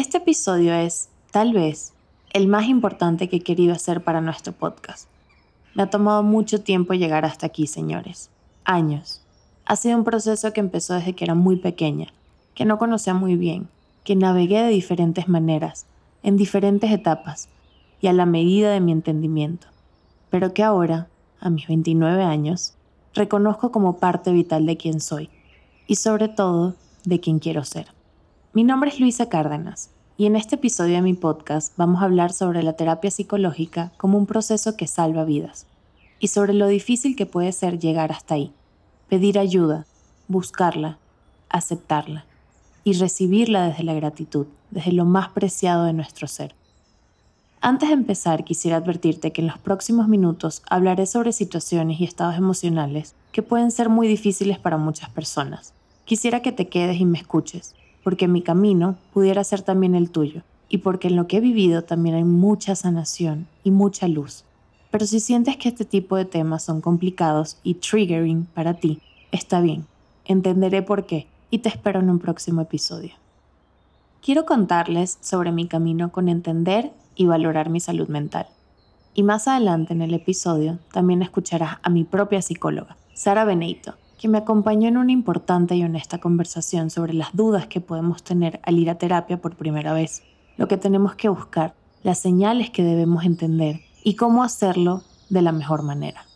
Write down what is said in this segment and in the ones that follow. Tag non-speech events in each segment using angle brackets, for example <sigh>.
Este episodio es, tal vez, el más importante que he querido hacer para nuestro podcast. Me ha tomado mucho tiempo llegar hasta aquí, señores. Años. Ha sido un proceso que empezó desde que era muy pequeña, que no conocía muy bien, que navegué de diferentes maneras, en diferentes etapas y a la medida de mi entendimiento, pero que ahora, a mis 29 años, reconozco como parte vital de quien soy y sobre todo de quien quiero ser. Mi nombre es Luisa Cárdenas y en este episodio de mi podcast vamos a hablar sobre la terapia psicológica como un proceso que salva vidas y sobre lo difícil que puede ser llegar hasta ahí, pedir ayuda, buscarla, aceptarla y recibirla desde la gratitud, desde lo más preciado de nuestro ser. Antes de empezar, quisiera advertirte que en los próximos minutos hablaré sobre situaciones y estados emocionales que pueden ser muy difíciles para muchas personas. Quisiera que te quedes y me escuches, porque mi camino pudiera ser también el tuyo, y porque en lo que he vivido también hay mucha sanación y mucha luz. Pero si sientes que este tipo de temas son complicados y triggering para ti, está bien, entenderé por qué y te espero en un próximo episodio. Quiero contarles sobre mi camino con entender y valorar mi salud mental. Y más adelante en el episodio también escucharás a mi propia psicóloga, Sara Beneito, que me acompañó en una importante y honesta conversación sobre las dudas que podemos tener al ir a terapia por primera vez, lo que tenemos que buscar, las señales que debemos entender y cómo hacerlo de la mejor manera.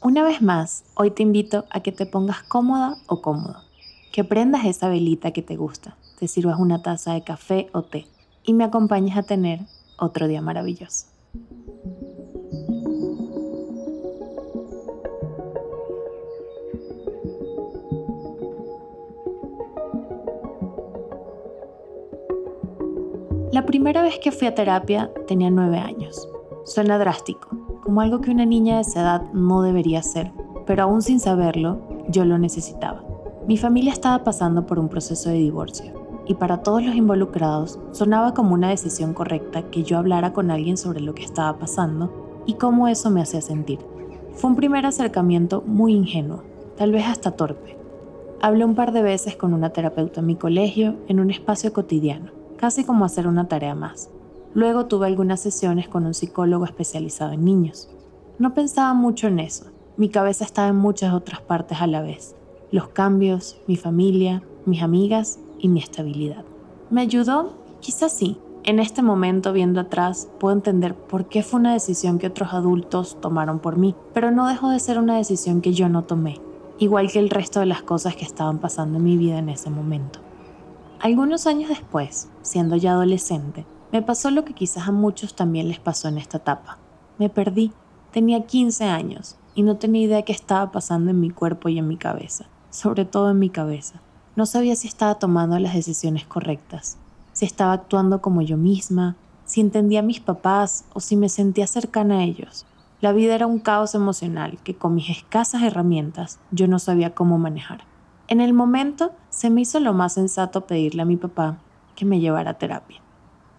Una vez más, hoy te invito a que te pongas cómoda o cómodo, que prendas esa velita que te gusta, te sirvas una taza de café o té y me acompañes a tener otro día maravilloso. La primera vez que fui a terapia tenía nueve años. Suena drástico, como algo que una niña de esa edad no debería hacer, pero aún sin saberlo, yo lo necesitaba. Mi familia estaba pasando por un proceso de divorcio y para todos los involucrados sonaba como una decisión correcta que yo hablara con alguien sobre lo que estaba pasando y cómo eso me hacía sentir. Fue un primer acercamiento muy ingenuo, tal vez hasta torpe. Hablé un par de veces con una terapeuta en mi colegio en un espacio cotidiano, casi como hacer una tarea más. Luego tuve algunas sesiones con un psicólogo especializado en niños. No pensaba mucho en eso, mi cabeza estaba en muchas otras partes a la vez. Los cambios, mi familia, mis amigas y mi estabilidad. ¿Me ayudó? Quizás sí. En este momento, viendo atrás, puedo entender por qué fue una decisión que otros adultos tomaron por mí, pero no dejó de ser una decisión que yo no tomé, igual que el resto de las cosas que estaban pasando en mi vida en ese momento. Algunos años después, siendo ya adolescente, me pasó lo que quizás a muchos también les pasó en esta etapa. Me perdí. Tenía 15 años y no tenía idea qué estaba pasando en mi cuerpo y en mi cabeza, sobre todo en mi cabeza. No sabía si estaba tomando las decisiones correctas, si estaba actuando como yo misma, si entendía a mis papás o si me sentía cercana a ellos. La vida era un caos emocional que con mis escasas herramientas yo no sabía cómo manejar. En el momento se me hizo lo más sensato pedirle a mi papá que me llevara a terapia.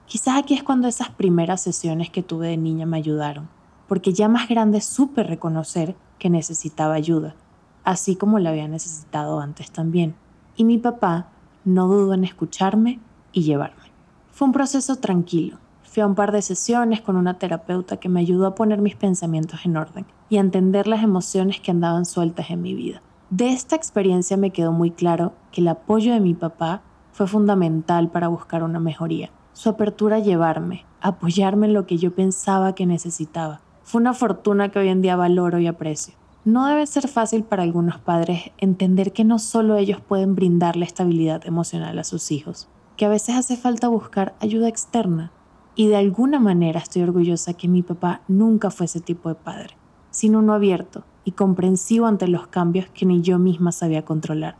Quizás aquí es cuando esas primeras sesiones que tuve de niña me ayudaron, porque ya más grande supe reconocer que necesitaba ayuda, así como la había necesitado antes también y mi papá no dudó en escucharme y llevarme. Fue un proceso tranquilo. Fui a un par de sesiones con una terapeuta que me ayudó a poner mis pensamientos en orden y a entender las emociones que andaban sueltas en mi vida. De esta experiencia me quedó muy claro que el apoyo de mi papá fue fundamental para buscar una mejoría. Su apertura a llevarme, apoyarme en lo que yo pensaba que necesitaba, fue una fortuna que hoy en día valoro y aprecio. No debe ser fácil para algunos padres entender que no solo ellos pueden brindarle estabilidad emocional a sus hijos, que a veces hace falta buscar ayuda externa. Y de alguna manera estoy orgullosa que mi papá nunca fue ese tipo de padre, sino uno abierto y comprensivo ante los cambios que ni yo misma sabía controlar.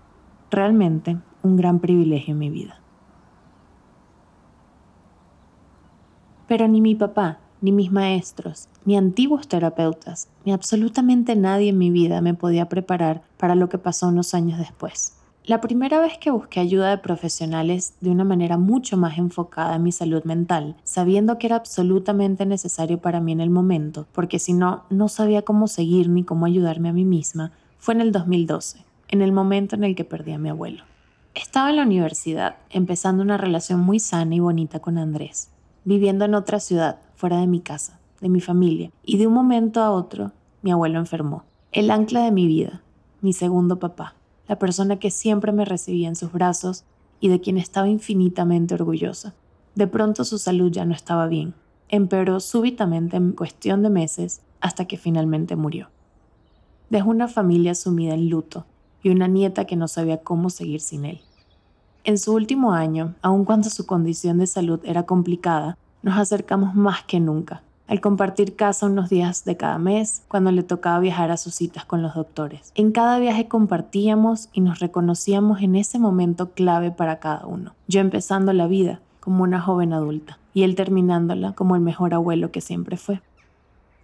Realmente un gran privilegio en mi vida. Pero ni mi papá ni mis maestros, ni antiguos terapeutas, ni absolutamente nadie en mi vida me podía preparar para lo que pasó unos años después. La primera vez que busqué ayuda de profesionales de una manera mucho más enfocada en mi salud mental, sabiendo que era absolutamente necesario para mí en el momento, porque si no, no sabía cómo seguir ni cómo ayudarme a mí misma, fue en el 2012, en el momento en el que perdí a mi abuelo. Estaba en la universidad, empezando una relación muy sana y bonita con Andrés, viviendo en otra ciudad, fuera de mi casa, de mi familia, y de un momento a otro, mi abuelo enfermó. El ancla de mi vida, mi segundo papá, la persona que siempre me recibía en sus brazos y de quien estaba infinitamente orgullosa. De pronto su salud ya no estaba bien. Empeoró súbitamente en cuestión de meses hasta que finalmente murió. Dejó una familia sumida en luto y una nieta que no sabía cómo seguir sin él. En su último año, aun cuando su condición de salud era complicada, nos acercamos más que nunca, al compartir casa unos días de cada mes, cuando le tocaba viajar a sus citas con los doctores. En cada viaje compartíamos y nos reconocíamos en ese momento clave para cada uno. Yo empezando la vida como una joven adulta y él terminándola como el mejor abuelo que siempre fue.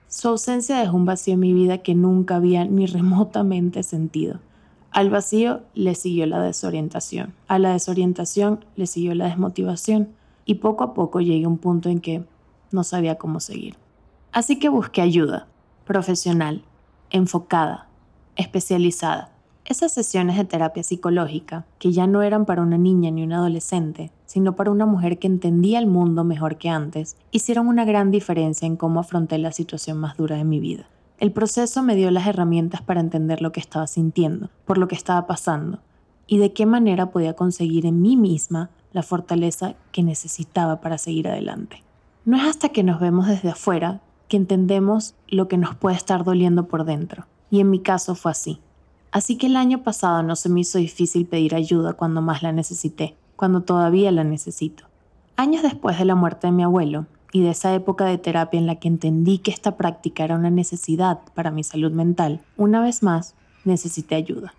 Su ausencia dejó un vacío en mi vida que nunca había ni <laughs> remotamente sentido. Al vacío le siguió la desorientación, a la desorientación le siguió la desmotivación y poco a poco llegué a un punto en que no sabía cómo seguir. Así que busqué ayuda, profesional, enfocada, especializada. Esas sesiones de terapia psicológica, que ya no eran para una niña ni un adolescente, sino para una mujer que entendía el mundo mejor que antes, hicieron una gran diferencia en cómo afronté la situación más dura de mi vida. El proceso me dio las herramientas para entender lo que estaba sintiendo, por lo que estaba pasando, y de qué manera podía conseguir en mí misma la fortaleza que necesitaba para seguir adelante. No es hasta que nos vemos desde afuera que entendemos lo que nos puede estar doliendo por dentro, y en mi caso fue así. Así que el año pasado no se me hizo difícil pedir ayuda cuando más la necesité, cuando todavía la necesito. Años después de la muerte de mi abuelo, y de esa época de terapia en la que entendí que esta práctica era una necesidad para mi salud mental, una vez más necesité ayuda.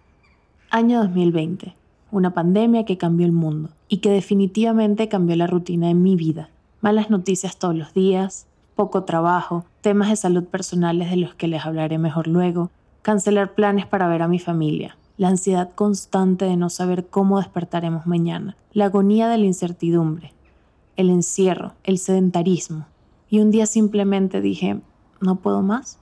Año 2020, una pandemia que cambió el mundo y que definitivamente cambió la rutina de mi vida. Malas noticias todos los días, poco trabajo, temas de salud personales de los que les hablaré mejor luego, cancelar planes para ver a mi familia, la ansiedad constante de no saber cómo despertaremos mañana, la agonía de la incertidumbre, el encierro, el sedentarismo. Y un día simplemente dije, no puedo más.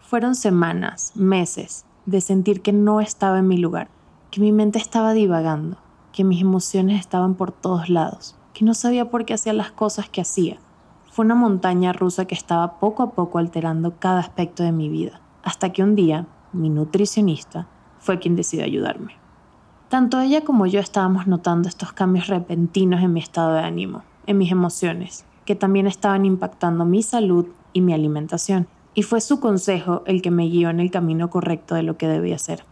Fueron semanas, meses, de sentir que no estaba en mi lugar, que mi mente estaba divagando, que mis emociones estaban por todos lados, que no sabía por qué hacía las cosas que hacía. Fue una montaña rusa que estaba poco a poco alterando cada aspecto de mi vida, hasta que un día, mi nutricionista fue quien decidió ayudarme. Tanto ella como yo estábamos notando estos cambios repentinos en mi estado de ánimo, en mis emociones, que también estaban impactando mi salud y mi alimentación, y fue su consejo el que me guió en el camino correcto de lo que debía hacer.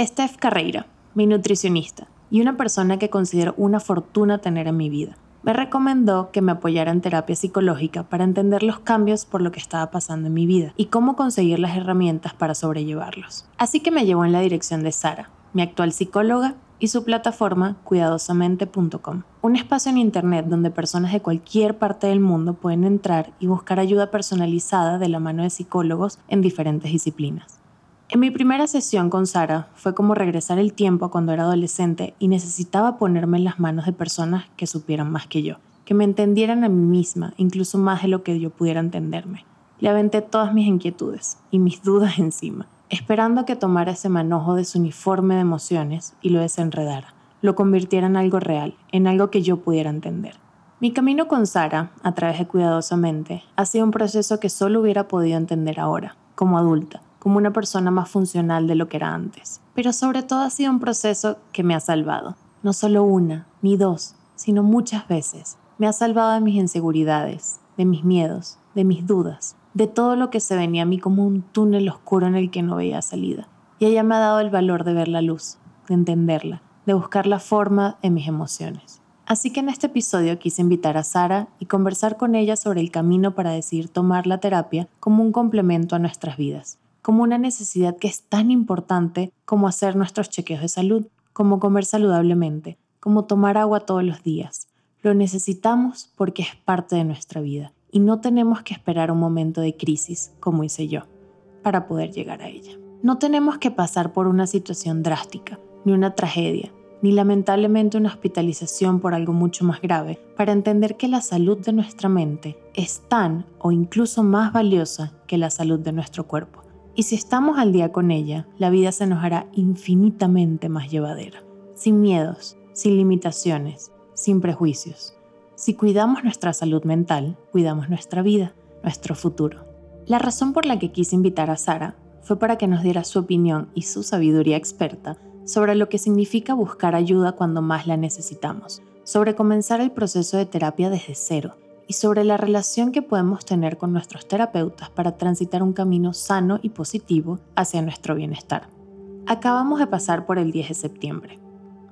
Steph Carreira, mi nutricionista, y una persona que considero una fortuna tener en mi vida, me recomendó que me apoyara en terapia psicológica para entender los cambios por lo que estaba pasando en mi vida y cómo conseguir las herramientas para sobrellevarlos. Así que me llevó en la dirección de Sara, mi actual psicóloga y su plataforma cuidadosamente.com, un espacio en Internet donde personas de cualquier parte del mundo pueden entrar y buscar ayuda personalizada de la mano de psicólogos en diferentes disciplinas. En mi primera sesión con Sara fue como regresar el tiempo cuando era adolescente y necesitaba ponerme en las manos de personas que supieran más que yo, que me entendieran a mí misma, incluso más de lo que yo pudiera entenderme. Le aventé todas mis inquietudes y mis dudas <laughs> encima esperando que tomara ese manojo de su uniforme de emociones y lo desenredara, lo convirtiera en algo real, en algo que yo pudiera entender. Mi camino con Sara, a través de Cuidadosamente, ha sido un proceso que solo hubiera podido entender ahora, como adulta, como una persona más funcional de lo que era antes. Pero sobre todo ha sido un proceso que me ha salvado, no solo una, ni dos, sino muchas veces. Me ha salvado de mis inseguridades, de mis miedos, de mis dudas, de todo lo que se venía a mí como un túnel oscuro en el que no veía salida. Y ella me ha dado el valor de ver la luz, de entenderla, de buscar la forma en mis emociones. Así que en este episodio quise invitar a Sara y conversar con ella sobre el camino para decidir tomar la terapia como un complemento a nuestras vidas, como una necesidad que es tan importante como hacer nuestros chequeos de salud, como comer saludablemente, como tomar agua todos los días. Lo necesitamos porque es parte de nuestra vida y no tenemos que esperar un momento de crisis, como hice yo, para poder llegar a ella. No tenemos que pasar por una situación drástica, ni una tragedia, ni lamentablemente una hospitalización por algo mucho más grave, para entender que la salud de nuestra mente es tan o incluso más valiosa que la salud de nuestro cuerpo. Y si estamos al día con ella, la vida se nos hará infinitamente más llevadera. sin miedos, sin limitaciones, sin prejuicios. Si cuidamos nuestra salud mental, cuidamos nuestra vida, nuestro futuro. La razón por la que quise invitar a Sara fue para que nos diera su opinión y su sabiduría experta sobre lo que significa buscar ayuda cuando más la necesitamos, sobre comenzar el proceso de terapia desde cero y sobre la relación que podemos tener con nuestros terapeutas para transitar un camino sano y positivo hacia nuestro bienestar. Acabamos de pasar por el 10 de septiembre,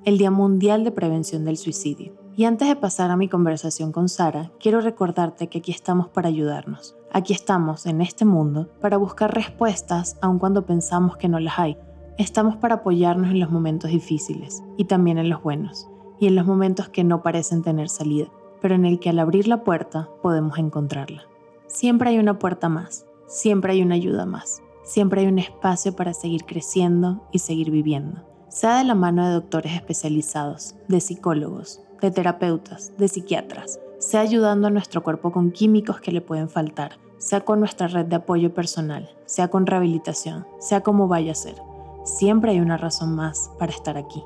el Día Mundial de Prevención del Suicidio. Y antes de pasar a mi conversación con Sara, quiero recordarte que aquí estamos para ayudarnos. Aquí estamos, en este mundo, para buscar respuestas aun cuando pensamos que no las hay. Estamos para apoyarnos en los momentos difíciles y también en los buenos, y en los momentos que no parecen tener salida pero en el que al abrir la puerta podemos encontrarla. Siempre hay una puerta más, siempre hay una ayuda más, siempre hay un espacio para seguir creciendo y seguir viviendo, sea de la mano de doctores especializados, de psicólogos, de terapeutas, de psiquiatras, sea ayudando a nuestro cuerpo con químicos que le pueden faltar, sea con nuestra red de apoyo personal, sea con rehabilitación, sea como vaya a ser. Siempre hay una razón más para estar aquí.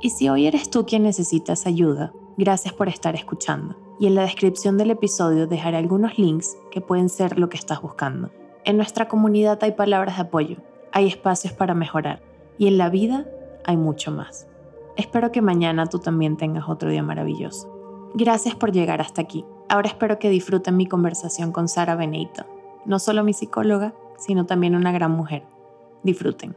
Y si hoy eres tú quien necesitas ayuda, Gracias por estar escuchando. Y en la descripción del episodio dejaré algunos links que pueden ser lo que estás buscando. En nuestra comunidad hay palabras de apoyo, hay espacios para mejorar y en la vida hay mucho más. Espero que mañana tú también tengas otro día maravilloso. Gracias por llegar hasta aquí. Ahora espero que disfruten mi conversación con Sara Benito, no solo mi psicóloga, sino también una gran mujer. Disfruten.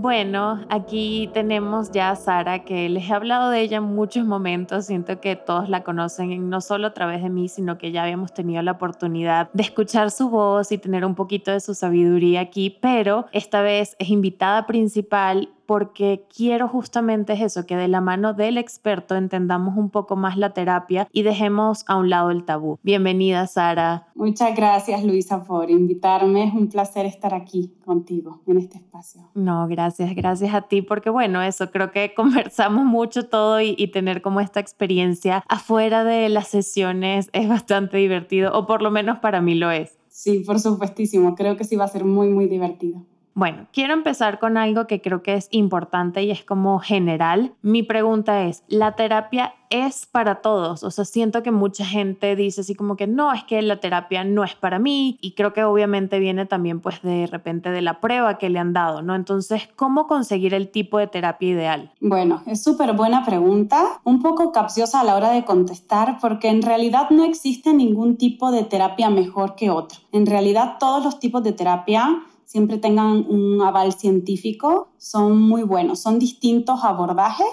Bueno, aquí tenemos ya a Sara, que les he hablado de ella en muchos momentos. Siento que todos la conocen, no solo a través de mí, sino que ya habíamos tenido la oportunidad de escuchar su voz y tener un poquito de su sabiduría aquí, pero esta vez es invitada principal porque quiero justamente eso, que de la mano del experto entendamos un poco más la terapia y dejemos a un lado el tabú. Bienvenida, Sara. Muchas gracias, Luisa, por invitarme. Es un placer estar aquí contigo en este espacio. No, gracias, gracias a ti, porque bueno, eso, creo que <laughs> conversamos mucho todo y, y tener como esta experiencia afuera de las sesiones es bastante divertido, o por lo menos para mí lo es. Sí, por supuestísimo. Creo que sí va a ser muy, muy divertido. Bueno, quiero empezar con algo que creo que es importante y es como general. Mi pregunta es, ¿la terapia es para todos? O sea, siento que mucha gente dice así como que no, es que la terapia no es para mí y creo que obviamente viene también pues de repente de la prueba que le han dado, ¿no? Entonces, ¿cómo conseguir el tipo de terapia ideal? Bueno, es súper buena pregunta, un poco capciosa a la hora de contestar porque en realidad no existe ningún tipo de terapia mejor que otro. En realidad todos los tipos de terapia siempre tengan un aval científico, son muy buenos. Son distintos abordajes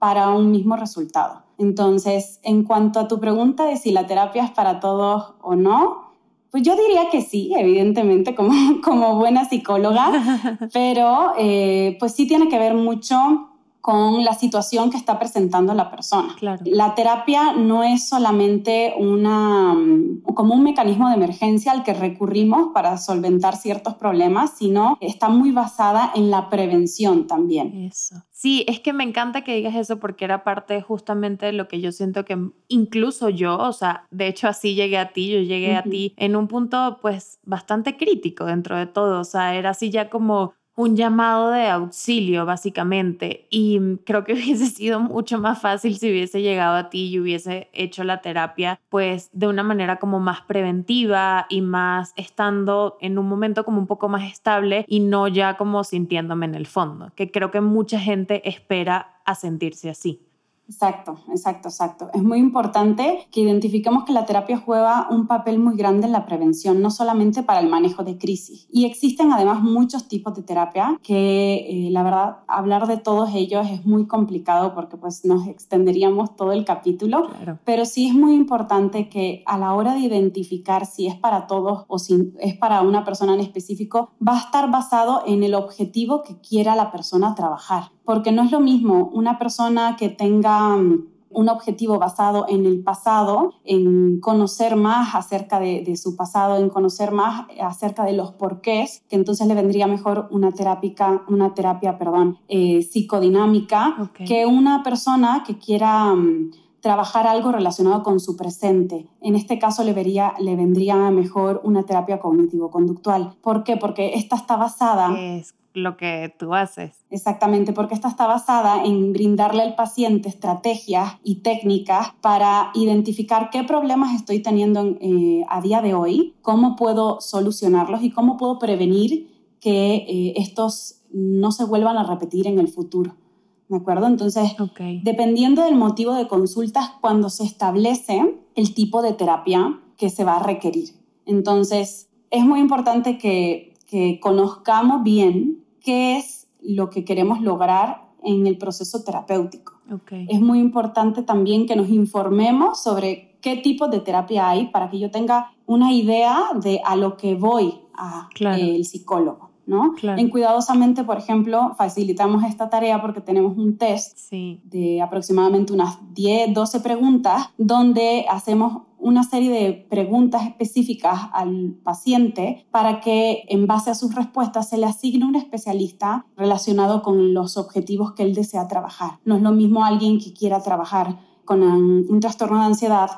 para un mismo resultado. Entonces, en cuanto a tu pregunta de si la terapia es para todos o no, pues yo diría que sí, evidentemente, como, <laughs> como buena psicóloga, <laughs> pero eh, pues sí tiene que ver mucho con la situación que está presentando la persona. La terapia no es solamente una, mm, como un mecanismo de emergencia al que recurrimos para solventar ciertos problemas, sino está muy basada en la prevención también. Eso. Sí, es que me encanta que digas eso porque era parte justamente de lo que yo siento que incluso yo, o sea, de hecho así llegué a ti, yo llegué a ti en un punto pues bastante crítico dentro de todo, o sea, era así ya como un llamado de auxilio, básicamente. Y creo que <laughs> hubiese sido mucho más fácil si hubiese llegado a ti y hubiese hecho la terapia, pues de una manera como más preventiva y más estando en un momento como un poco más estable y no ya como sintiéndome en el fondo, que creo que mucha gente espera a sentirse así. Exacto, exacto, exacto. Es muy importante que identifiquemos que la terapia juega un papel muy grande en la prevención, no solamente para el manejo de crisis. Y existen además muchos tipos de terapia que eh, la verdad hablar de todos ellos es muy complicado porque pues nos extenderíamos todo el capítulo, pero sí es muy importante que a la hora de identificar si es para todos o si es para una persona en específico, va a estar basado en el objetivo que quiera la persona trabajar porque no es lo mismo una persona que tenga mm, un objetivo basado en el pasado, en conocer más acerca de, su pasado, en conocer más acerca de los porqués, que entonces le vendría mejor una terapia, una terapia perdón, eh, psicodinámica que una persona que quiera mm, trabajar algo relacionado con su presente. En este caso le, vería, le vendría mejor una terapia cognitivo-conductual. ¿Por qué? Porque esta está basada... Es lo que tú haces. Exactamente, porque esta está basada en brindarle al paciente estrategias y técnicas para identificar qué problemas estoy teniendo eh, a día de hoy, cómo puedo solucionarlos y cómo puedo prevenir que eh, estos no se vuelvan a repetir en el futuro. ¿De acuerdo? Entonces, dependiendo del motivo de consultas, cuando se establece el tipo de terapia que se va a requerir. Entonces, es muy importante que, que conozcamos bien qué es lo que queremos lograr en el proceso terapéutico. Es muy importante también que nos informemos sobre qué tipo de terapia hay para que yo tenga una idea de a lo que voy a el psicólogo. En Cuidadosamente, por ejemplo, facilitamos esta tarea porque tenemos un test de aproximadamente unas 10, 12 preguntas donde hacemos una serie de preguntas específicas al paciente para que en base a sus respuestas se le asigne un especialista relacionado con los objetivos que él desea trabajar. No es lo mismo alguien que quiera trabajar con un trastorno de ansiedad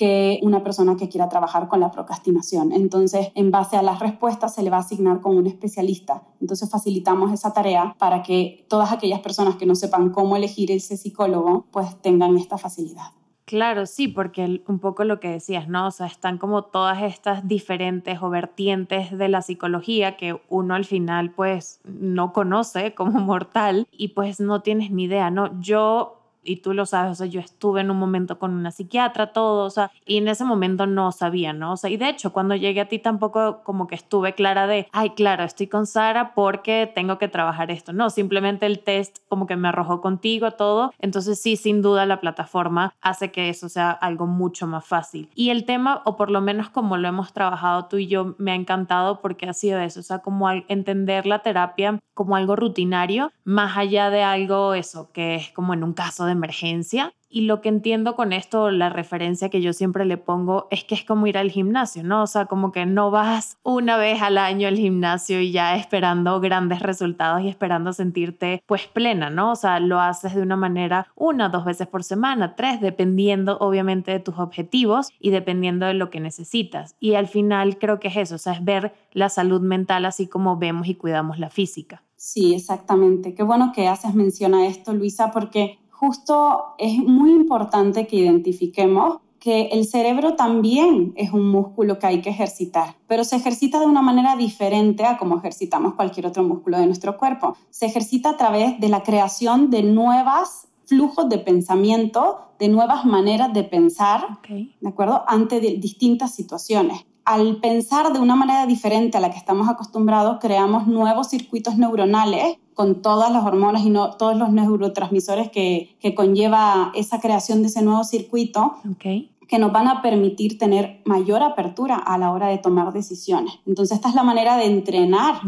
que una persona que quiera trabajar con la procrastinación. Entonces, en base a las respuestas, se le va a asignar con un especialista. Entonces, facilitamos esa tarea para que todas aquellas personas que no sepan cómo elegir ese psicólogo, pues tengan esta facilidad. Claro, sí, porque un poco lo que decías, ¿no? O sea, están como todas estas diferentes o vertientes de la psicología que uno al final pues no conoce como <laughs> mortal y pues no tienes ni idea, ¿no? Yo y tú lo sabes, o sea, yo estuve en un momento con una psiquiatra, todo, o sea, y en ese momento no sabía, ¿no? O sea, y de hecho, cuando llegué a ti tampoco como que estuve clara de, ay, claro, estoy con Sara porque tengo que trabajar esto, no, simplemente el test como que me arrojó contigo todo, entonces sí, sin duda la plataforma hace que eso sea algo mucho más fácil. Y el tema, o por lo menos como lo hemos trabajado tú y yo, me ha encantado porque ha sido eso, o sea, como entender la terapia como algo rutinario, más allá de algo eso, que es como en un caso de emergencia. Y lo que entiendo con esto, la referencia que yo siempre le pongo, es que es como ir al gimnasio, ¿no? O sea, como que no vas una vez al año al gimnasio y ya esperando grandes resultados y esperando sentirte pues plena, ¿no? O sea, lo haces de una manera una, dos veces por semana, tres, dependiendo obviamente de tus objetivos y dependiendo de lo que necesitas. Y al final creo que es eso, o sea, es ver la salud mental así como vemos y cuidamos la física. Sí, exactamente. Qué bueno que haces mención a esto, Luisa, porque justo es muy importante que identifiquemos que el cerebro también es un músculo que hay que ejercitar, pero se ejercita de una manera diferente a como ejercitamos cualquier otro músculo de nuestro cuerpo. Se ejercita a través de la creación de nuevos flujos de pensamiento, de nuevas maneras de pensar, ¿de acuerdo? Ante distintas situaciones al pensar de una manera diferente a la que estamos acostumbrados, creamos nuevos circuitos neuronales con todas las hormonas y no, todos los neurotransmisores que, que conlleva esa creación de ese nuevo circuito. que nos van a permitir tener mayor apertura a la hora de tomar decisiones. Entonces, esta es la manera de entrenar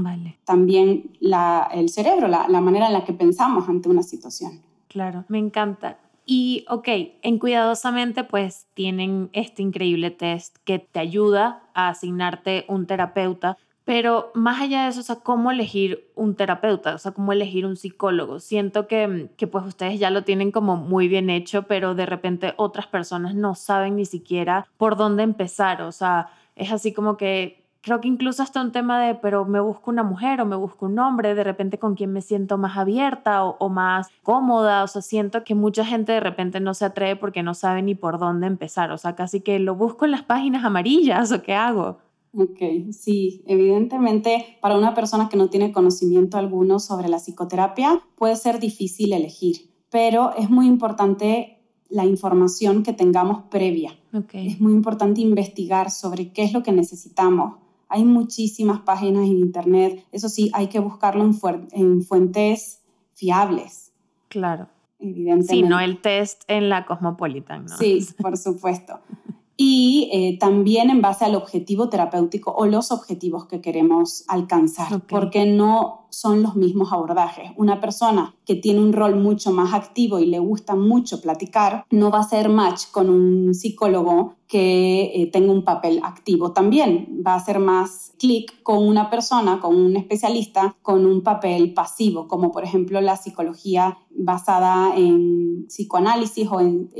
también la, el cerebro, la, la manera en la que pensamos ante una situación. Claro, me encanta. Y, ok, en Cuidadosamente pues tienen este increíble test que te ayuda a asignarte un terapeuta, pero más allá de eso, o sea, ¿cómo elegir un terapeuta? O sea, ¿cómo elegir un psicólogo? Siento que, que pues ustedes ya lo tienen como muy bien hecho, pero de repente otras personas no saben ni siquiera por dónde empezar. O sea, es así como que creo que incluso hasta un tema de, pero me busco una mujer o me busco un hombre, de repente con quien me siento más abierta o, más cómoda, o sea, siento que mucha gente de repente no se atreve porque no sabe ni por dónde empezar, o sea, casi que lo busco en las páginas amarillas o qué hago. Ok, sí, evidentemente para una persona que no tiene conocimiento alguno sobre la psicoterapia puede ser difícil elegir, pero es muy importante la información que tengamos previa. Okay. Es muy importante investigar sobre qué es lo que necesitamos, hay muchísimas páginas en Internet. Eso sí, hay que buscarlo en, fuentes fiables. Claro. Evidentemente. Sí, no el test en la Cosmopolitan, ¿no? Sí, por supuesto. Y eh, también en base al objetivo terapéutico o los objetivos que queremos alcanzar, porque no son los mismos abordajes. Una persona que tiene un rol mucho más activo y le gusta mucho platicar, no va a ser match con un psicólogo que eh, tenga un papel activo también. Va a ser más clic con una persona, con un especialista, con un papel pasivo, como por ejemplo la psicología basada en psicoanálisis o en,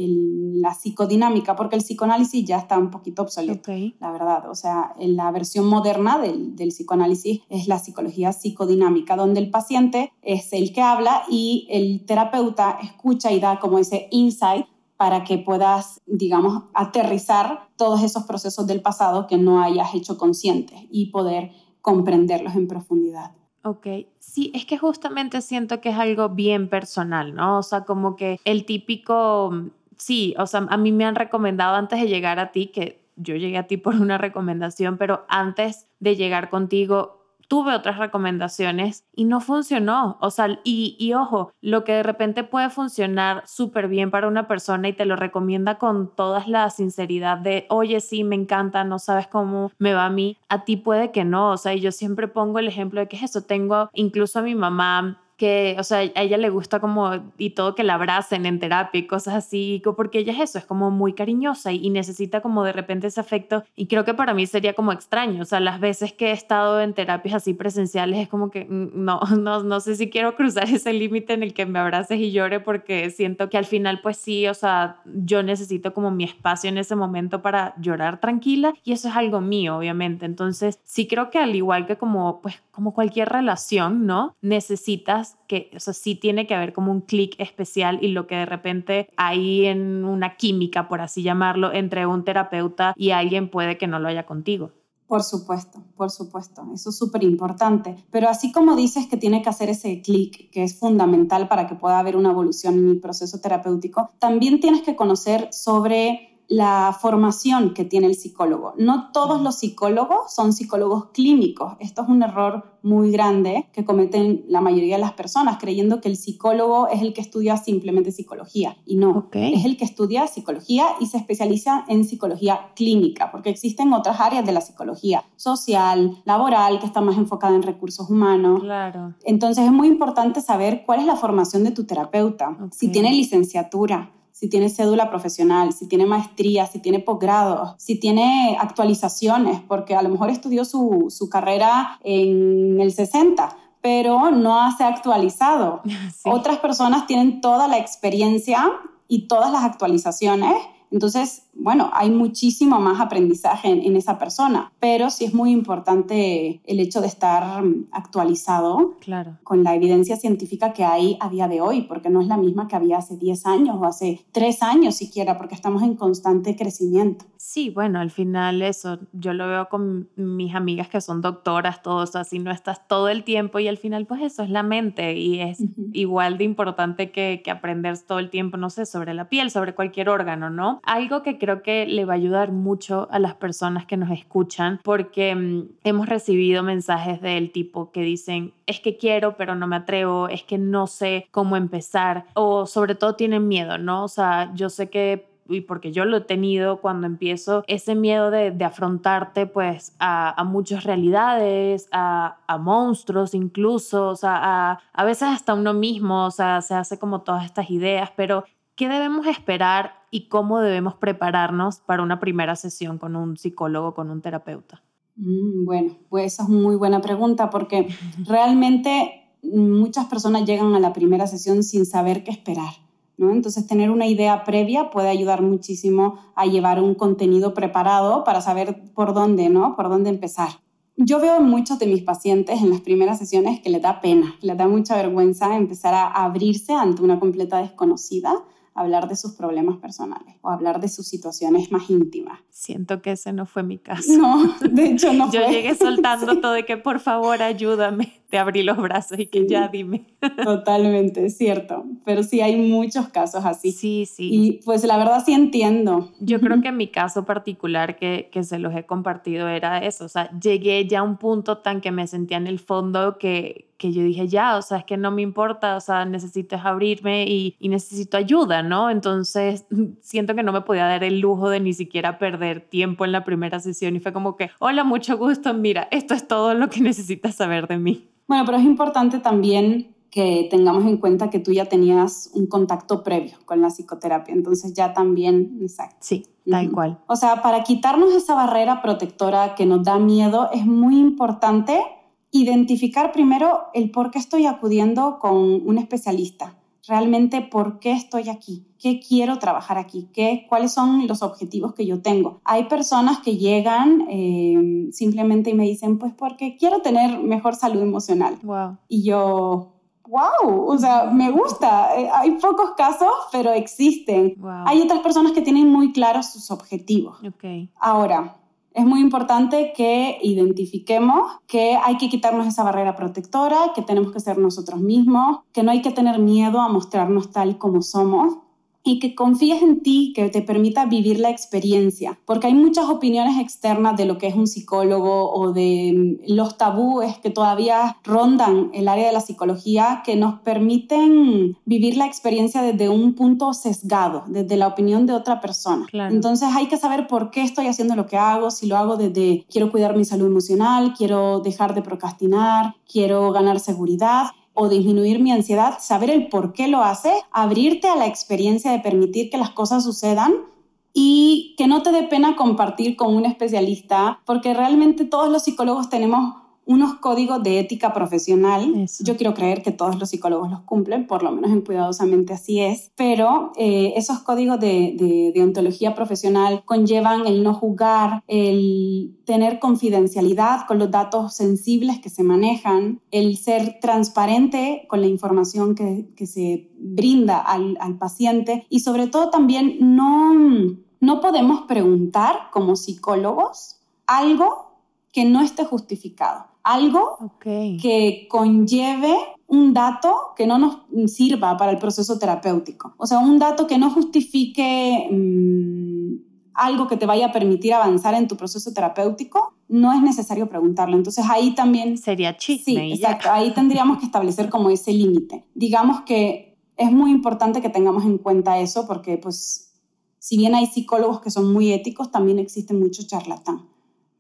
la psicodinámica, porque el psicoanálisis ya está un poquito obsoleto, la verdad. O sea, en la versión moderna del, del psicoanálisis es la psicología psicodinámica, donde el paciente es el que habla y el terapeuta escucha y da como ese insight para que puedas, digamos, aterrizar todos esos procesos del pasado que no hayas hecho conscientes y poder comprenderlos en profundidad. Ok, sí, es que justamente siento que es algo bien personal, ¿no? O sea, como que el típico, sí, o sea, a mí me han recomendado antes de llegar a ti, que yo llegué a ti por una recomendación, pero antes de llegar contigo, tuve otras recomendaciones y no funcionó. O sea, y, y ojo, lo que de repente puede funcionar súper bien para una persona y te lo recomienda con toda la sinceridad de, oye, sí, me encanta, no sabes cómo me va a mí, a ti puede que no. O sea, y yo siempre pongo el ejemplo de que es eso. Tengo incluso a mi mamá que, o sea, a ella le gusta como y todo que la abracen en terapia y cosas así, porque ella es eso, es como muy cariñosa y, necesita como de repente ese afecto y creo que para mí sería como extraño, o sea, las veces que he estado en terapias así presenciales es como que mm, no, <laughs> no, no sé si quiero cruzar <laughs> ese límite en el que me abraces y llore porque siento que al final pues sí, o sea, yo necesito como mi espacio en ese momento para llorar tranquila y eso es algo mío, obviamente, entonces sí creo que al igual que como pues como cualquier relación, ¿no? Necesitas que, o sí tiene que haber como un clic especial y lo que de repente hay en una química, por así llamarlo, entre un terapeuta y alguien puede que no lo haya contigo. Por supuesto, por supuesto, eso es súper importante. Pero así como dices que tiene que hacer ese clic, que es fundamental para que pueda haber una evolución en el proceso terapéutico, también tienes que conocer sobre la formación que tiene el psicólogo. No todos los psicólogos son psicólogos clínicos. Esto es un error muy grande que cometen la mayoría de las personas, creyendo que el psicólogo es el que estudia simplemente psicología. Y no, es el que estudia psicología y se especializa en psicología clínica, porque existen otras áreas de la psicología, social, laboral, que está más enfocada en recursos humanos. Claro. Entonces es muy importante saber cuál es la formación de tu terapeuta, si tiene licenciatura si tiene cédula profesional, si tiene maestría, si tiene posgrado, si tiene actualizaciones, porque a lo mejor estudió su, su carrera en el 60, pero no se ha actualizado. <laughs> Otras personas tienen toda la experiencia y todas las actualizaciones entonces, bueno, hay muchísimo más aprendizaje en, esa persona, pero sí es muy importante el hecho de estar actualizado claro. con la evidencia científica que hay a día de hoy, porque no es la misma que había hace 10 años o hace 3 años siquiera, porque estamos en constante crecimiento. Sí, bueno, al final eso, yo lo veo con mis amigas que son doctoras, todos así, no estás todo el tiempo y al final pues eso es la mente y es igual de importante que, que aprender todo el tiempo, no sé, sobre la piel, sobre cualquier órgano, ¿no? Algo que creo que le va a ayudar mucho a las personas que nos escuchan porque mm, hemos recibido mensajes del tipo que dicen, es que quiero pero no me atrevo, es que no sé cómo empezar o sobre todo tienen miedo, ¿no? O sea, yo sé que y porque yo lo he tenido cuando empiezo, ese miedo de, afrontarte pues a, muchas realidades, a, monstruos incluso, o sea, a, a veces hasta uno mismo, o sea, se hace como todas estas ideas, pero ¿qué debemos esperar y cómo debemos prepararnos para una primera sesión con un psicólogo, con un terapeuta? Mm, bueno, pues esa es muy buena pregunta porque <laughs> realmente muchas personas llegan a la primera sesión sin saber qué esperar. Entonces, tener una idea previa puede ayudar muchísimo a llevar un contenido preparado para saber por dónde, ¿no? Por dónde empezar. Yo veo en muchos de mis pacientes en las primeras sesiones que les da pena, les da mucha vergüenza empezar a abrirse ante una completa desconocida hablar de sus problemas personales o hablar de sus situaciones más íntimas. Siento que ese no fue mi caso. No, de hecho no <laughs> Yo llegué soltando <laughs> todo de que por favor ayúdame te abrí los brazos y que ya dime. Totalmente, es cierto. Pero sí hay muchos casos así. Sí, sí. Y pues la verdad sí entiendo. Yo creo que en mi caso particular que, que se los he compartido era eso. O sea, llegué ya a un punto tan que me sentía en el fondo que, que yo dije, ya, o sea, es que no me importa, o sea, necesito abrirme y, y, necesito ayuda, ¿no? Entonces, <laughs> siento que no me podía dar el lujo de ni siquiera perder tiempo en la primera sesión y fue como que, hola, mucho gusto, mira, esto es todo lo que necesitas saber de mí. Bueno, pero es importante también que tengamos en cuenta que tú ya tenías un contacto previo con la psicoterapia, entonces ya también, exacto. Sí, tal cual. O sea, para quitarnos esa barrera protectora que nos da miedo, es muy importante identificar primero el por qué estoy acudiendo con un especialista. Realmente, ¿por qué estoy aquí? ¿Qué quiero trabajar aquí? ¿Qué, ¿Cuáles son los objetivos que yo tengo? Hay personas que llegan eh, simplemente y me dicen, pues porque quiero tener mejor salud emocional. Wow. Y yo, wow, o sea, me gusta. Eh, hay pocos casos, pero existen. Hay otras personas que tienen muy claros sus objetivos. Okay. Ahora, es muy importante que identifiquemos que hay que quitarnos esa barrera protectora, que tenemos que ser nosotros mismos, que no hay que tener miedo a mostrarnos tal como somos y que confíes en ti, que te permita vivir la experiencia, porque hay muchas opiniones externas de lo que es un psicólogo o de mm, los tabúes que todavía rondan el área de la psicología que nos permiten vivir la experiencia desde un punto sesgado, desde la opinión de otra persona. Entonces hay que saber por qué estoy haciendo lo que hago, si lo hago desde quiero cuidar mi salud emocional, quiero dejar de procrastinar, quiero ganar seguridad o disminuir mi ansiedad, saber el por qué lo hace, abrirte a la experiencia de permitir que las cosas sucedan y que no te dé pena compartir con un especialista, porque realmente todos los psicólogos tenemos unos códigos de ética profesional. Yo quiero creer que todos los psicólogos los cumplen, por lo menos en Cuidadosamente así es, pero eh, esos códigos de, de, de, ontología profesional conllevan el no juzgar, el tener confidencialidad con los datos sensibles que se manejan, el ser transparente con la información que, que se brinda al, al paciente y sobre todo también no, no podemos preguntar como psicólogos algo que no esté justificado algo que conlleve un dato que no nos sirva para el proceso terapéutico. O sea, un dato que no justifique mm, algo que te vaya a permitir avanzar en tu proceso terapéutico, no es necesario preguntarlo. Entonces ahí también... Sería chisme. Sí, exacto. Ahí tendríamos que establecer como ese límite. Digamos que es muy importante que tengamos en cuenta eso porque pues si bien hay psicólogos que son muy éticos, también existe mucho charlatán,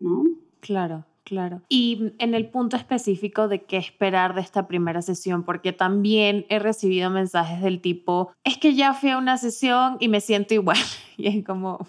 ¿no? Claro. Claro. Y en el punto específico de qué esperar de esta primera sesión, porque también he recibido mensajes del tipo, es que ya fui a una sesión y me siento igual. <laughs> Y es como,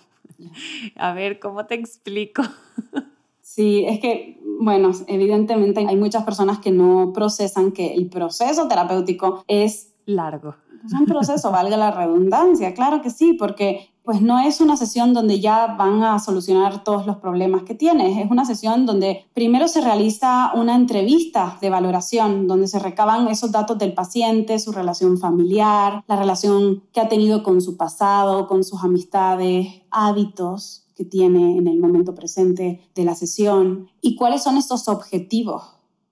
a ver, ¿cómo te explico? <laughs> Sí, es que, bueno, evidentemente hay muchas personas que no procesan que el proceso terapéutico es largo. Es un proceso, valga la redundancia, claro que sí, porque pues no es una sesión donde ya van a solucionar todos los problemas que tienes, es una sesión donde primero se realiza una entrevista de valoración, donde se recaban esos datos del paciente, su relación familiar, la relación que ha tenido con su pasado, con sus amistades, hábitos que tiene en el momento presente de la sesión y cuáles son estos objetivos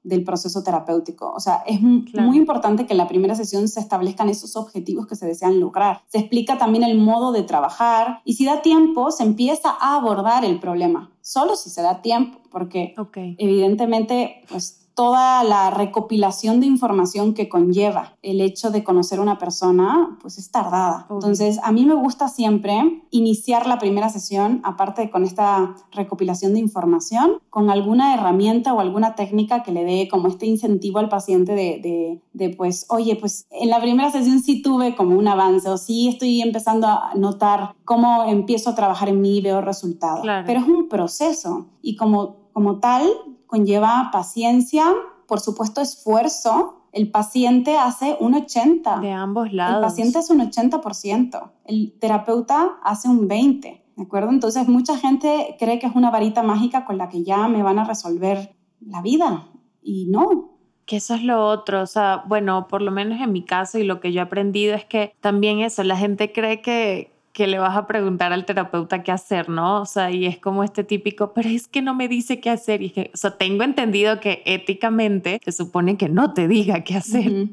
del proceso terapéutico. O sea, es muy importante que en la primera sesión se establezcan esos objetivos que se desean lograr. Se explica también el modo de trabajar y si da tiempo, se empieza a abordar el problema. Solo si se da tiempo, porque evidentemente, pues toda la recopilación de información que conlleva el hecho de conocer una persona, pues es tardada. Entonces, a mí me gusta siempre iniciar la primera sesión, aparte de con esta recopilación de información, con alguna herramienta o alguna técnica que le dé como este incentivo al paciente de, de, de pues, oye, pues en la primera sesión sí tuve como un avance o sí estoy empezando a notar cómo empiezo a trabajar en mí y veo resultados. Pero es un proceso y como, como tal, conlleva paciencia, por supuesto esfuerzo. El paciente hace un 80%. De ambos lados. El paciente hace un 80%. El terapeuta hace un 20%. ¿De acuerdo? Entonces mucha gente cree que es una varita mágica con la que ya me van a resolver la vida. Y no, que eso es lo otro, o sea, bueno, por lo menos en mi caso y lo que yo he aprendido es que también eso, la gente cree que, que le vas a preguntar al terapeuta qué hacer, ¿no? O sea, y es como este típico, pero es que no me dice qué hacer. Y es que, o sea, tengo entendido que éticamente se supone que no te diga qué hacer,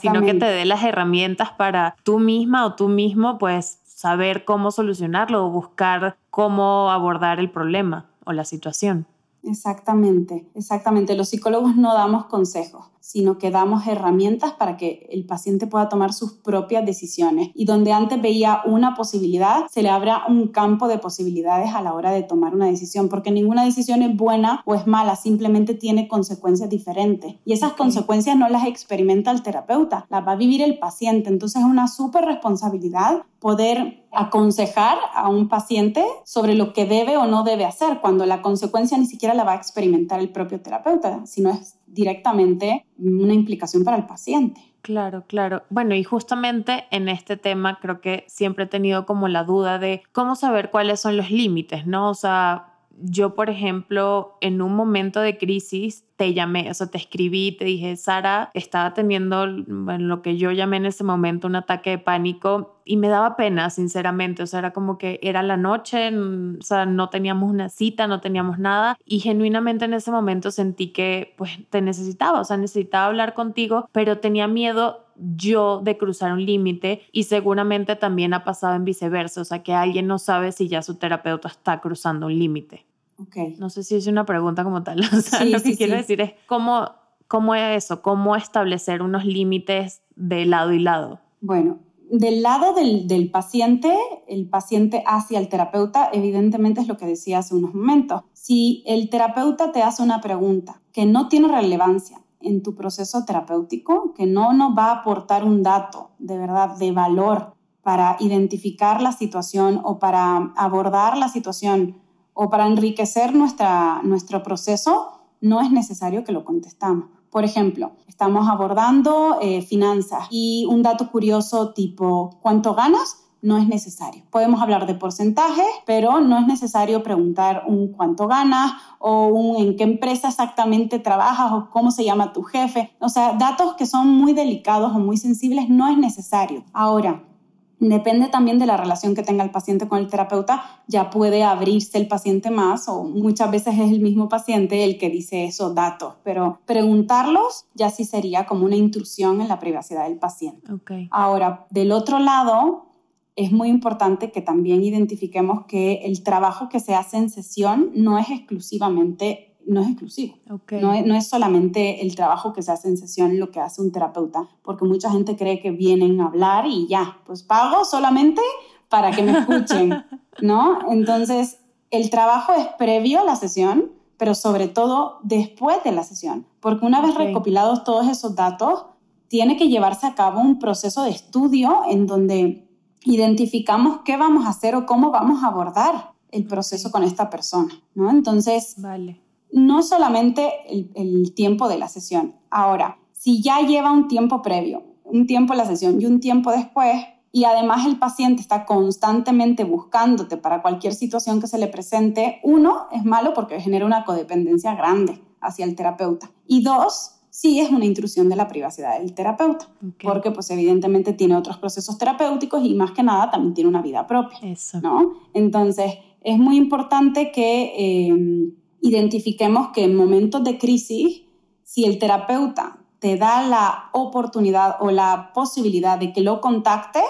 sino que te dé las herramientas para tú misma o tú mismo, pues, saber cómo solucionarlo o buscar cómo abordar el problema o la situación. Exactamente, exactamente. Los psicólogos no damos consejos, sino que damos herramientas para que el paciente pueda tomar sus propias decisiones. Y donde antes veía una posibilidad, se le abra un campo de posibilidades a la hora de tomar una decisión, porque ninguna decisión es buena o es mala, simplemente tiene consecuencias diferentes. Y esas consecuencias no las experimenta el terapeuta, las va a vivir el paciente. Entonces es una súper responsabilidad poder aconsejar a un paciente sobre lo que debe o no debe hacer, cuando la consecuencia ni siquiera la va a experimentar el propio terapeuta, sino es directamente una implicación para el paciente. Claro, claro. Bueno, y justamente en este tema creo que siempre he tenido como la duda de cómo saber cuáles son los límites, ¿no? O sea, yo, por ejemplo, en un momento de crisis, te llamé, o sea, te escribí, te dije, Sara, estaba teniendo lo que yo llamé en ese momento un ataque de pánico y me daba pena, sinceramente, o sea, era como que era la noche, o sea, no teníamos una cita, no teníamos nada y genuinamente en ese momento sentí que pues te necesitaba, o sea, necesitaba hablar contigo, pero tenía miedo yo de cruzar un límite y seguramente también ha pasado en viceversa, o sea, que alguien no sabe si ya su terapeuta está cruzando un límite. Okay. No sé si es una pregunta como tal. <laughs> O sea, lo que quiero decir es cómo, cómo es eso, cómo establecer unos límites de lado y lado. Bueno, del lado del, del, paciente, el paciente hacia el terapeuta, evidentemente es lo que decía hace unos momentos. Si el terapeuta te hace una pregunta que no tiene relevancia en tu proceso terapéutico, que no nos va a aportar un dato de verdad de valor para identificar la situación o para abordar la situación o para enriquecer nuestra, nuestro proceso, no es necesario que lo contestamos. Por ejemplo, estamos abordando eh, finanzas y un dato curioso tipo ¿cuánto ganas? no es necesario. Podemos hablar de porcentajes, pero no es necesario preguntar un cuánto ganas o un en qué empresa exactamente trabajas o cómo se llama tu jefe. O sea, datos que son muy delicados o muy sensibles no es necesario. Ahora, Depende también de la relación que tenga el paciente con el terapeuta, ya puede abrirse el paciente más o muchas veces es el mismo paciente el que dice esos datos, pero preguntarlos ya sí sería como una intrusión en la privacidad del paciente. Okay. Ahora, del otro lado, es muy importante que también identifiquemos que el trabajo que se hace en sesión no es exclusivamente no es exclusivo. No, es, no, es, solamente el trabajo que se hace en sesión lo que hace un terapeuta, porque mucha gente cree que vienen a hablar y ya, pues pago solamente para que me escuchen, <laughs> ¿no? Entonces, el trabajo es previo a la sesión, pero sobre todo después de la sesión, porque una vez recopilados todos esos datos, tiene que llevarse a cabo un proceso de estudio en donde identificamos qué vamos a hacer o cómo vamos a abordar el proceso con esta persona, ¿no? Entonces, vale no solamente el, tiempo de la sesión. Ahora, si ya lleva un tiempo previo, un tiempo en la sesión y un tiempo después, y además el paciente está constantemente buscándote para cualquier situación que se le presente, uno, es malo porque genera una codependencia grande hacia el terapeuta. Y dos, sí es una intrusión de la privacidad del terapeuta, porque pues evidentemente tiene otros procesos terapéuticos y más que nada también tiene una vida propia. Eso. ¿no? Entonces, es muy importante que... Eh, identifiquemos que en momentos de crisis, si el terapeuta te da la oportunidad o la posibilidad de que lo contactes,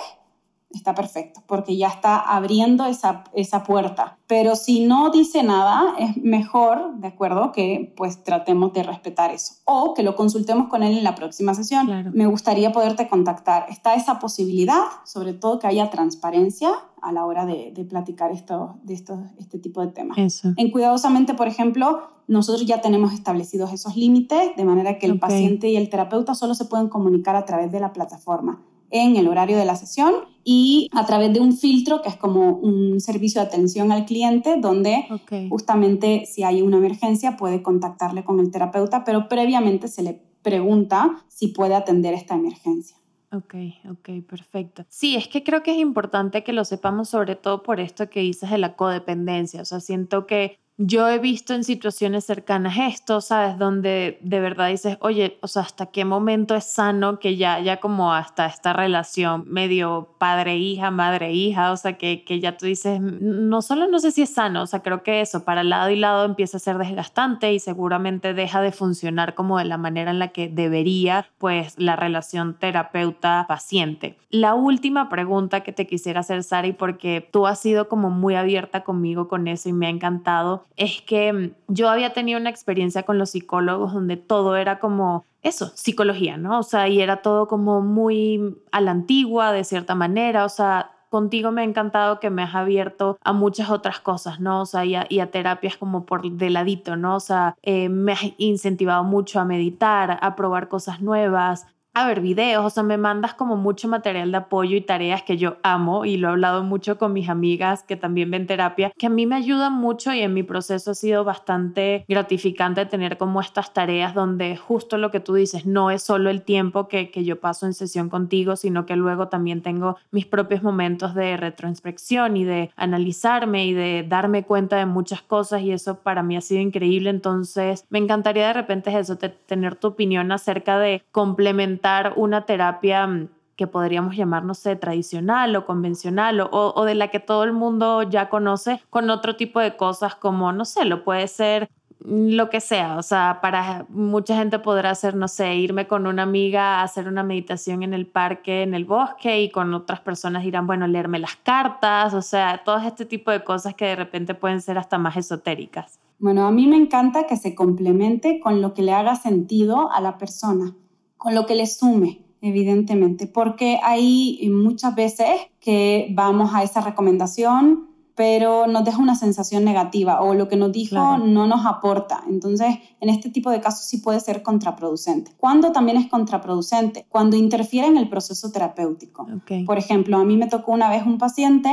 está perfecto, porque ya está abriendo esa, esa puerta. Pero si no dice nada, es mejor, ¿de acuerdo? Que pues tratemos de respetar eso. O que lo consultemos con él en la próxima sesión. Me gustaría poderte contactar. Está esa posibilidad, sobre todo que haya transparencia a la hora de, de platicar esto, de esto, este tipo de temas. En Cuidadosamente, por ejemplo, nosotros ya tenemos establecidos esos límites, de manera que el paciente y el terapeuta solo se pueden comunicar a través de la plataforma en el horario de la sesión y a través de un filtro que es como un servicio de atención al cliente donde justamente si hay una emergencia puede contactarle con el terapeuta, pero previamente se le pregunta si puede atender esta emergencia. Ok, ok, perfecto. Sí, es que creo que es importante que lo sepamos sobre todo por esto que dices de la codependencia. O sea, siento que yo he visto en situaciones cercanas esto, ¿sabes? Donde de verdad dices, oye, o sea, ¿hasta qué momento es sano que ya, ya como hasta esta relación medio padre-hija, madre-hija, o sea, que, que ya tú dices, no solo no sé si es sano, o sea, creo que eso para lado y lado empieza a ser desgastante y seguramente deja de funcionar como de la manera en la que debería, pues, la relación terapeuta-paciente. La última pregunta que te quisiera hacer, Sari, porque tú has sido como muy abierta conmigo con eso y me ha encantado es que mm, yo había tenido una experiencia con los psicólogos donde todo era como eso, psicología, ¿no? O sea, y era todo como muy a la antigua, de cierta manera, o sea, contigo me ha encantado que me has abierto a muchas otras cosas, ¿no? O sea, y a, terapias como por de ladito, ¿no? O sea, eh, me has incentivado mucho a meditar, a probar cosas nuevas, a ver videos, o sea, me mandas como mucho material de apoyo y tareas que yo amo y lo he hablado mucho con mis amigas que también ven terapia, que a mí me ayudan mucho y en mi proceso ha sido bastante gratificante tener como estas tareas donde justo lo que tú dices, no es solo el tiempo que, que yo paso en sesión contigo, sino que luego también tengo mis propios momentos de retroinspección y de analizarme y de darme cuenta de muchas cosas y eso para mí ha sido increíble, entonces me encantaría de repente eso, tener tu opinión acerca de complementar una terapia mm, que podríamos llamar, no sé, tradicional o convencional o, o, de la que todo el mundo ya conoce con otro tipo de cosas como, no sé, lo puede ser lo que sea, o sea, para mucha gente podrá hacer, no sé, irme con una amiga a hacer una meditación en el parque, en el bosque y con otras personas irán, bueno, leerme las cartas, o sea, todo este tipo de cosas que de repente pueden ser hasta más esotéricas. Bueno, a mí me encanta que se complemente con lo que le haga sentido a la persona con lo que le sume, evidentemente, porque hay muchas veces que vamos a esa recomendación, pero nos deja una sensación negativa o lo que nos dijo no nos aporta. Entonces, en este tipo de casos sí puede ser contraproducente. ¿Cuándo también es contraproducente? Cuando interfiere en el proceso terapéutico. Por ejemplo, a mí me tocó una vez un paciente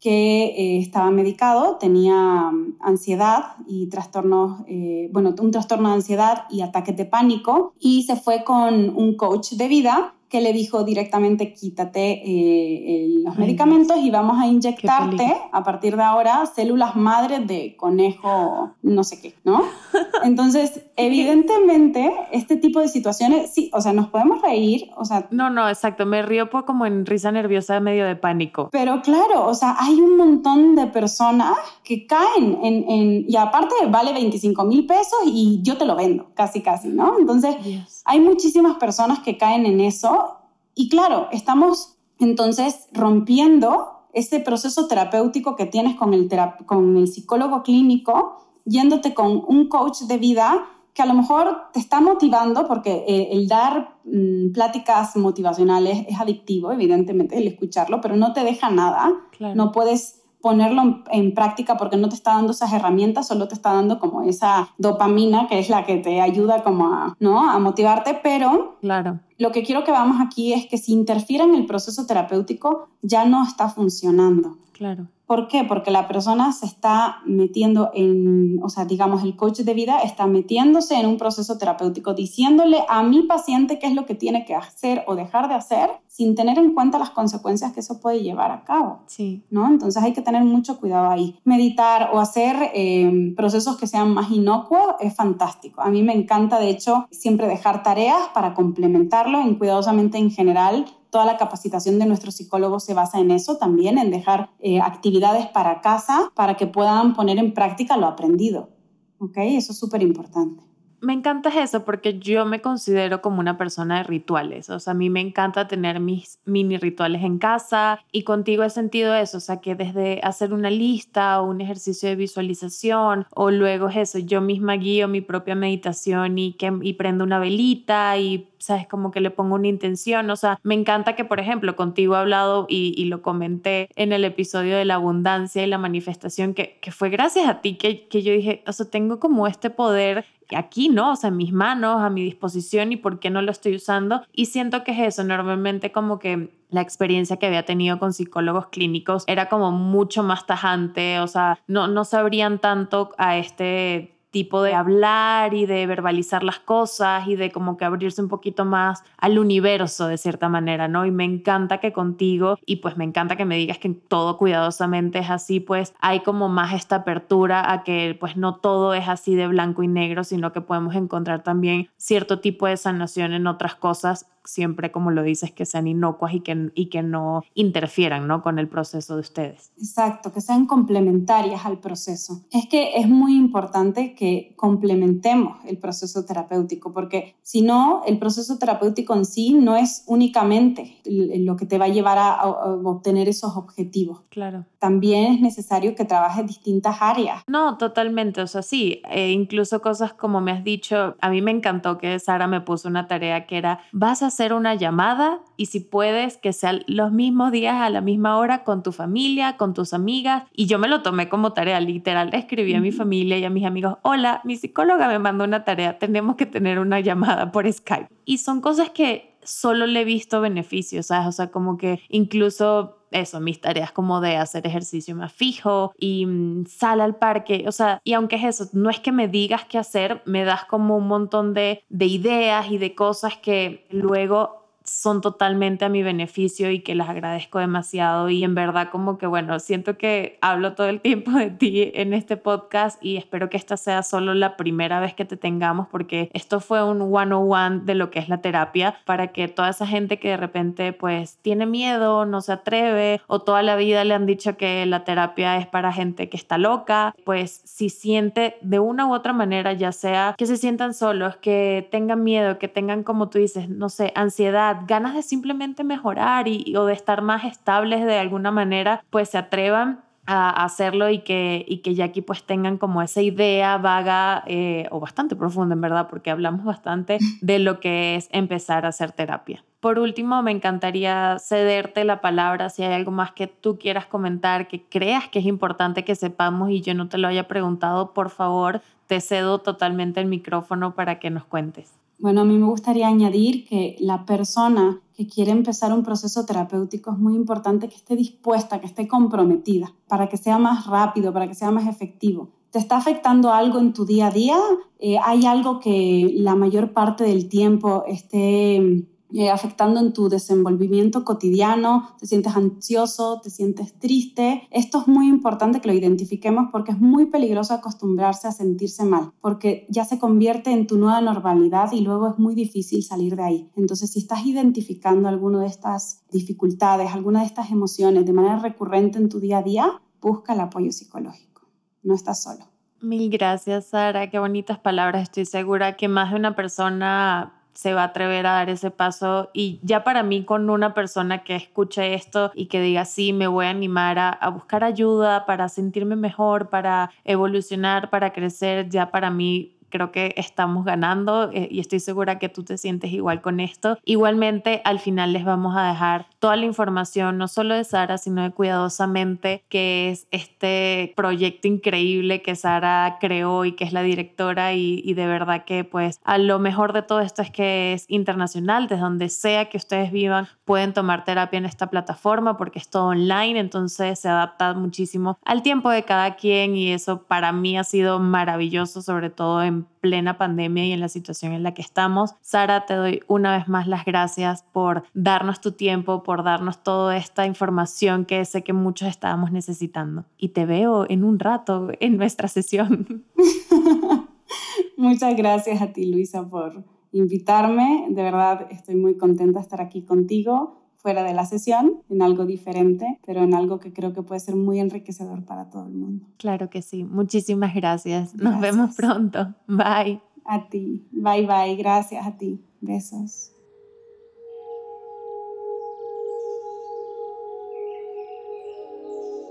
que eh, estaba medicado, tenía mm, ansiedad y trastornos, eh, bueno, un trastorno de ansiedad y ataques de pánico y se fue con un coach de vida que le dijo directamente quítate eh, los medicamentos y vamos a inyectarte a partir de ahora células madres de conejo no sé qué, ¿no? <laughs> Entonces, evidentemente, este tipo de situaciones, sí, o sea, nos podemos reír, o sea... No, no, exacto, me río como en risa nerviosa medio de pánico. Pero claro, o sea, hay un montón de personas que caen en, en y aparte vale 25 mil pesos y yo te lo vendo, casi, casi, ¿no? Entonces, hay muchísimas personas que caen en eso y claro, estamos entonces rompiendo ese proceso terapéutico que tienes con el, con el psicólogo clínico, yéndote con un coach de vida que a lo mejor te está motivando, porque eh, el dar mm, pláticas motivacionales es adictivo, evidentemente, el escucharlo, pero no te deja nada. No puedes ponerlo en práctica porque no te está dando esas herramientas, solo te está dando como esa dopamina que es la que te ayuda como a, ¿no? a motivarte, pero claro. lo que quiero que veamos aquí es que si interfiere en el proceso terapéutico ya no está funcionando. Claro. ¿Por qué? Porque la persona se está metiendo en, o sea, digamos, el coach de vida está metiéndose en un proceso terapéutico, diciéndole a mi paciente qué es lo que tiene que hacer o dejar de hacer, sin tener en cuenta las consecuencias que eso puede llevar a cabo. Sí. ¿no? Entonces hay que tener mucho cuidado ahí. Meditar o hacer eh, procesos que sean más inocuos es fantástico. A mí me encanta, de hecho, siempre dejar tareas para complementarlo en cuidadosamente en general toda la capacitación de nuestros psicólogos se basa en eso también, en dejar eh, actividades para casa para que puedan poner en práctica lo aprendido. ¿Ok? Eso es súper importante me encanta eso porque yo me considero como una persona de rituales. O sea, a mí me encanta tener mis mini rituales en casa y contigo he sentido eso. O sea, que desde hacer una lista o un ejercicio de visualización o luego es eso, yo misma guío mi propia meditación y, que, y prendo una velita y, ¿sabes? Como que le pongo una intención. O sea, me encanta que, por ejemplo, contigo he hablado y, lo comenté en el episodio de la abundancia y la manifestación, que, que fue gracias a ti que, que yo dije, o sea, tengo como este poder aquí, ¿no? O sea, en mis manos, a mi disposición y por qué no lo estoy usando. Y siento que es eso, normalmente como que la experiencia que había tenido con psicólogos clínicos era como mucho más tajante, o sea, no, no sabrían tanto a este tipo de hablar y de verbalizar las cosas y de como que abrirse un poquito más al universo de cierta manera, ¿no? Y me encanta que contigo y pues me encanta que me digas que todo cuidadosamente es así, pues hay como más esta apertura a que pues no todo es así de blanco y negro, sino que podemos encontrar también cierto tipo de sanación en otras cosas siempre, como lo dices, que sean inocuas y que, y que no interfieran ¿no? con el proceso de ustedes. Exacto, que sean complementarias al proceso. Es que es muy importante que complementemos el proceso terapéutico, porque si no, el proceso terapéutico en sí no es únicamente lo que te va a llevar a, obtener esos objetivos. Claro. También es necesario que trabajes distintas áreas. No, totalmente, o sea, sí, e incluso cosas como me has dicho, a mí me encantó que Sara me puso una tarea que era, vas a hacer una llamada y si puedes, que sean los mismos días a la misma hora con tu familia, con tus amigas, y yo me lo tomé como tarea, literal, escribí a mi familia y a mis amigos, hola, mi psicóloga me mandó una tarea, tenemos que tener una llamada por Skype. Y son cosas que solo le he visto beneficios, ¿sabes? O sea, como que incluso eso, mis tareas como de hacer ejercicio más fijo y mm, sal al parque, o sea, y aunque es eso, no es que me digas qué hacer, me das como un montón de, de ideas y de cosas que luego son totalmente a mi beneficio y que las agradezco demasiado. Y en verdad como que bueno, siento que hablo todo el tiempo de ti en este podcast y espero que esta sea solo la primera vez que te tengamos porque esto fue un one-on-one de lo que es la terapia para que toda esa gente que de repente pues tiene miedo, no se atreve o toda la vida le han dicho que la terapia es para gente que está loca, pues si siente de una u otra manera, ya sea que se sientan solos, que tengan miedo, que tengan como tú dices, no sé, ansiedad, ganas de simplemente mejorar y, o de estar más estables de alguna manera, pues se atrevan a hacerlo y que, y que ya aquí pues tengan como esa idea vaga eh, o bastante profunda en verdad, porque hablamos bastante <laughs> de lo que es empezar a hacer terapia. Por último, me encantaría cederte la palabra si hay algo más que tú quieras comentar, que creas que es importante que sepamos y yo no te lo haya preguntado, por favor, te cedo totalmente el micrófono para que nos cuentes. Bueno, a mí me gustaría añadir que la persona que quiere empezar un proceso terapéutico es muy importante que esté dispuesta, que esté comprometida, para que sea más rápido, para que sea más efectivo. ¿Te está afectando algo en tu día a día? Eh, ¿Hay algo que la mayor parte del tiempo esté eh, afectando en tu desenvolvimiento cotidiano, te sientes ansioso, te sientes triste. Esto es muy importante que lo identifiquemos porque es muy peligroso acostumbrarse a sentirse mal, porque ya se convierte en tu nueva normalidad y luego es muy difícil salir de ahí. Entonces, si estás identificando alguna de estas dificultades, alguna de estas emociones de manera recurrente en tu día a día, busca el apoyo psicológico. No estás solo. Mil gracias, Sara. Qué bonitas palabras. Estoy segura que más de una persona se va a atrever a dar ese paso y ya para mí con una persona que escuche esto y que diga sí, me voy a animar a, a, buscar ayuda para sentirme mejor, para evolucionar, para crecer, ya para mí creo que estamos ganando eh, y estoy segura que tú te sientes igual con esto. Igualmente, al final les vamos a dejar toda la información, no solo de Sara, sino de Cuidadosamente, que es este proyecto increíble que Sara creó y que es la directora y, y de verdad que pues a lo mejor de todo esto es que es internacional, desde donde sea que ustedes vivan, pueden tomar terapia en esta plataforma porque es todo online, entonces se adapta muchísimo al tiempo de cada quien y eso para mí ha sido maravilloso, sobre todo en plena pandemia y en la situación en la que estamos. Sara, te doy una vez más las gracias por darnos tu tiempo, por darnos toda esta información que sé que muchos estábamos necesitando. Y te veo en un rato en nuestra sesión. <laughs> Muchas gracias a ti, Luisa, por invitarme. De verdad, estoy muy contenta de estar aquí contigo fuera de la sesión, en algo diferente, pero en algo que creo que puede ser muy enriquecedor para todo el mundo. Claro que sí. Muchísimas gracias. Nos vemos pronto. Bye. A ti. Bye bye. Gracias a ti. Besos.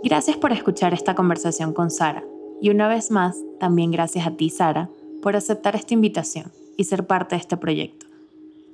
Gracias por escuchar esta conversación con Sara. Y una vez más, también gracias a ti, Sara, por aceptar esta invitación y ser parte de este proyecto.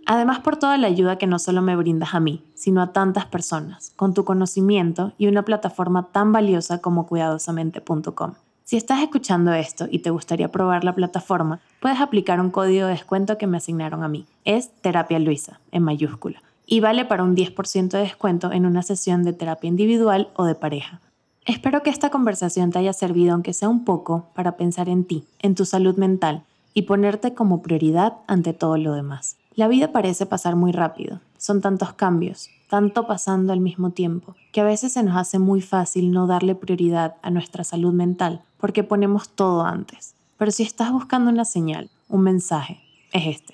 Además por toda la ayuda que no solo me brindas a mí, sino a tantas personas, con tu conocimiento y una plataforma tan valiosa como cuidadosamente.com. Si estás escuchando esto y te gustaría probar la plataforma, puedes aplicar un código de descuento que me asignaron a mí. Es Terapia Luisa, en mayúscula, y vale para un 10% de descuento en una sesión de terapia individual o de pareja. Espero que esta conversación te haya servido, aunque sea un poco, para pensar en ti, en tu salud mental y ponerte como prioridad ante todo lo demás. La vida parece pasar muy rápido, son tantos cambios, tanto pasando al mismo tiempo, que a veces se nos hace muy fácil no darle prioridad a nuestra salud mental porque ponemos todo antes. Pero si estás buscando una señal, un mensaje, es este.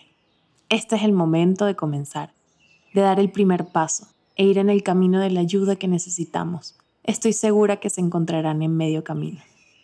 Este es el momento de comenzar, de dar el primer paso e ir en el camino de la ayuda que necesitamos. Estoy segura que se encontrarán en medio camino.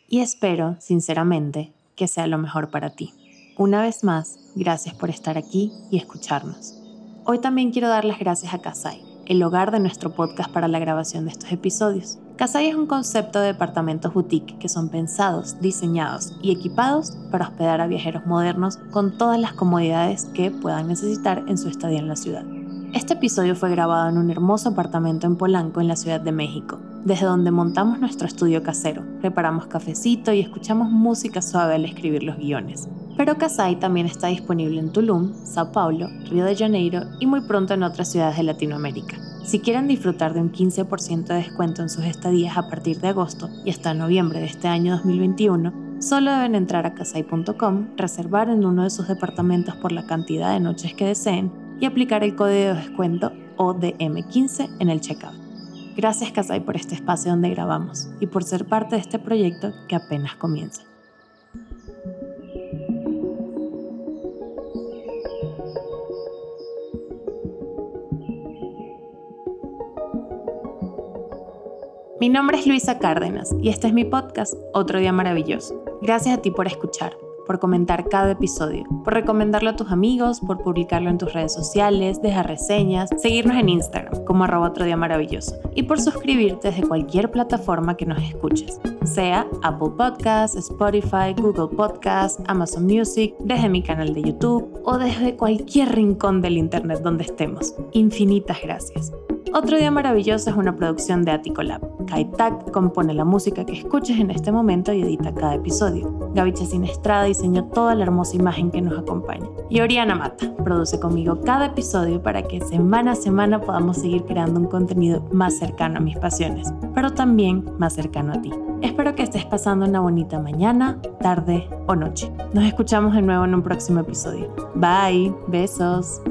Y espero, sinceramente, que sea lo mejor para ti. Una vez más, gracias por estar aquí y escucharnos. Hoy también quiero dar las gracias a Kasai, el hogar de nuestro podcast para la grabación de estos episodios. Casay es un concepto de departamentos boutique que son pensados, diseñados y equipados para hospedar a viajeros modernos con todas las comodidades que puedan necesitar en su estadía en la ciudad. Este episodio fue grabado en un hermoso apartamento en Polanco, en la Ciudad de México, desde donde montamos nuestro estudio casero, preparamos cafecito y escuchamos música suave al escribir los guiones. Pero Casay también está disponible en Tulum, Sao Paulo, Río de Janeiro y muy pronto en otras ciudades de Latinoamérica. Si quieren disfrutar de un 15% de descuento en sus estadías a partir de agosto y hasta noviembre de este año 2021, solo deben entrar a casay.com, reservar en uno de sus departamentos por la cantidad de noches que deseen y aplicar el código de descuento ODM15 en el checkout. Gracias Casay por este espacio donde grabamos y por ser parte de este proyecto que apenas comienza. Mi nombre es Luisa Cárdenas y este es mi podcast Otro Día Maravilloso. Gracias a ti por escuchar, por comentar cada episodio, por recomendarlo a tus amigos, por publicarlo en tus redes sociales, dejar reseñas, seguirnos en Instagram como arroba Otro Día Maravilloso y por suscribirte desde cualquier plataforma que nos escuches, sea Apple Podcasts, Spotify, Google Podcasts, Amazon Music, desde mi canal de YouTube o desde cualquier rincón del Internet donde estemos. Infinitas gracias. Otro Día Maravilloso es una producción de Aticolab. Kaitak compone la música que escuches en este momento y edita cada episodio. Gaby Sin Estrada diseñó toda la hermosa imagen que nos acompaña. Y Oriana Mata produce conmigo cada episodio para que semana a semana podamos seguir creando un contenido más cercano a mis pasiones, pero también más cercano a ti. Espero que estés pasando una bonita mañana, tarde o noche. Nos escuchamos de nuevo en un próximo episodio. Bye, besos.